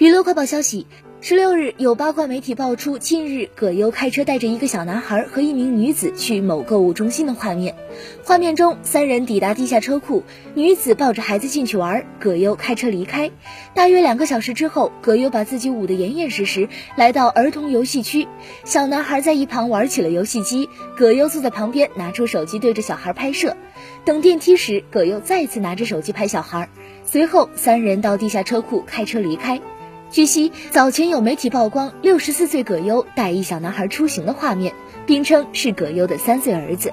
娱乐快报消息：十六日，有八卦媒体爆出，近日葛优开车带着一个小男孩和一名女子去某购物中心的画面。画面中，三人抵达地下车库，女子抱着孩子进去玩，葛优开车离开。大约两个小时之后，葛优把自己捂得严严实实，来到儿童游戏区，小男孩在一旁玩起了游戏机，葛优坐在旁边，拿出手机对着小孩拍摄。等电梯时，葛优再次拿着手机拍小孩，随后三人到地下车库开车离开。据悉，早前有媒体曝光六十四岁葛优带一小男孩出行的画面，并称是葛优的三岁儿子。